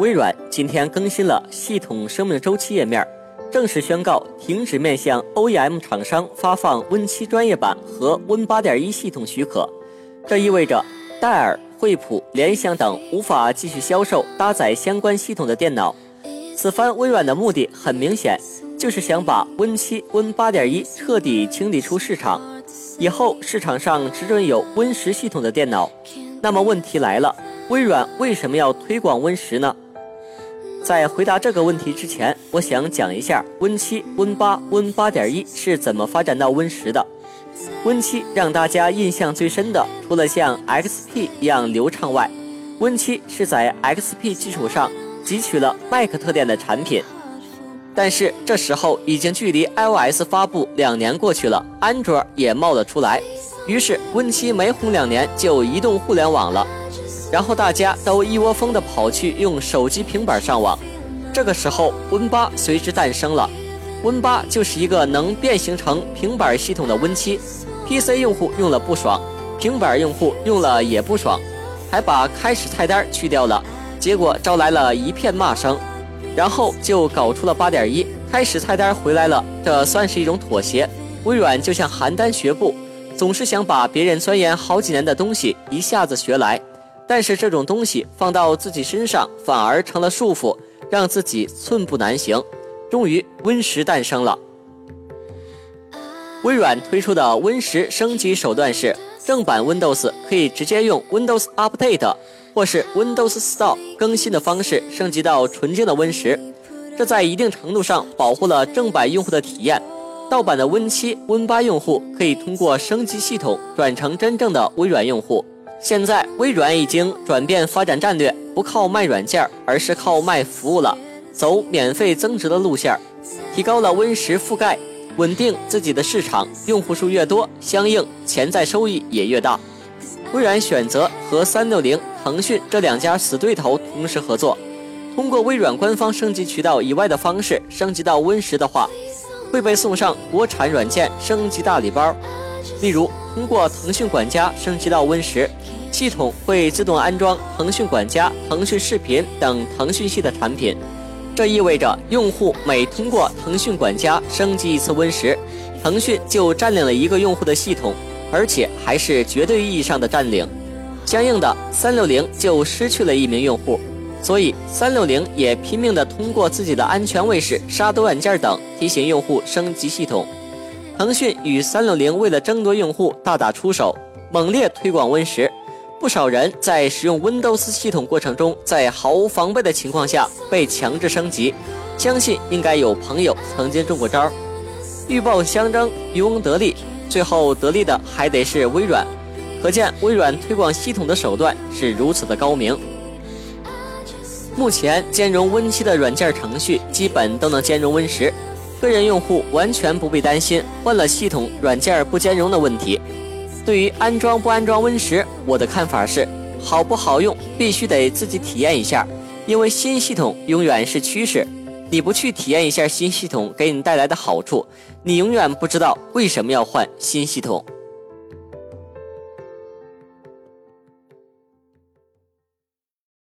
微软今天更新了系统生命周期页面，正式宣告停止面向 OEM 厂商发放 Win7 专业版和 Win8.1 系统许可。这意味着戴尔、惠普、联想等无法继续销售搭载相关系统的电脑。此番微软的目的很明显，就是想把 Win7、Win8.1 彻底清理出市场，以后市场上只准有 Win10 系统的电脑。那么问题来了，微软为什么要推广 Win10 呢？在回答这个问题之前，我想讲一下 Win7、Win8、Win8.1 是怎么发展到 Win10 的。Win7 让大家印象最深的，除了像 XP 一样流畅外，Win7 是在 XP 基础上汲取了 Mac 特点的产品。但是这时候已经距离 iOS 发布两年过去了，安卓也冒了出来，于是 Win7 没红两年就移动互联网了。然后大家都一窝蜂地跑去用手机、平板上网，这个时候 Win8 随之诞生了。Win8 就是一个能变形成平板系统的 Win7，PC 用户用了不爽，平板用户用了也不爽，还把开始菜单去掉了，结果招来了一片骂声。然后就搞出了8.1，开始菜单回来了，这算是一种妥协。微软就像邯郸学步，总是想把别人钻研好几年的东西一下子学来。但是这种东西放到自己身上反而成了束缚，让自己寸步难行。终于，Win 十诞生了。微软推出的 Win 十升级手段是，正版 Windows 可以直接用 Windows Update 或是 Windows Store 更新的方式升级到纯净的 Win 十，这在一定程度上保护了正版用户的体验。盗版的 Win 七、Win 八用户可以通过升级系统转成真正的微软用户。现在微软已经转变发展战略，不靠卖软件，而是靠卖服务了，走免费增值的路线，提高了 Win 十覆盖，稳定自己的市场，用户数越多，相应潜在收益也越大。微软选择和三六零、腾讯这两家死对头同时合作，通过微软官方升级渠道以外的方式升级到 Win 十的话，会被送上国产软件升级大礼包，例如通过腾讯管家升级到 Win 十。系统会自动安装腾讯管家、腾讯视频等腾讯系的产品，这意味着用户每通过腾讯管家升级一次 Win 十，腾讯就占领了一个用户的系统，而且还是绝对意义上的占领。相应的，三六零就失去了一名用户，所以三六零也拼命地通过自己的安全卫士、杀毒软件等提醒用户升级系统。腾讯与三六零为了争夺用户大打出手，猛烈推广 Win 十。不少人在使用 Windows 系统过程中，在毫无防备的情况下被强制升级，相信应该有朋友曾经中过招。鹬蚌相争，渔翁得利，最后得利的还得是微软。可见微软推广系统的手段是如此的高明。目前兼容 Win7 的软件程序基本都能兼容 Win10，个人用户完全不必担心换了系统软件不兼容的问题。对于安装不安装 Win 十，我的看法是，好不好用必须得自己体验一下，因为新系统永远是趋势。你不去体验一下新系统给你带来的好处，你永远不知道为什么要换新系统。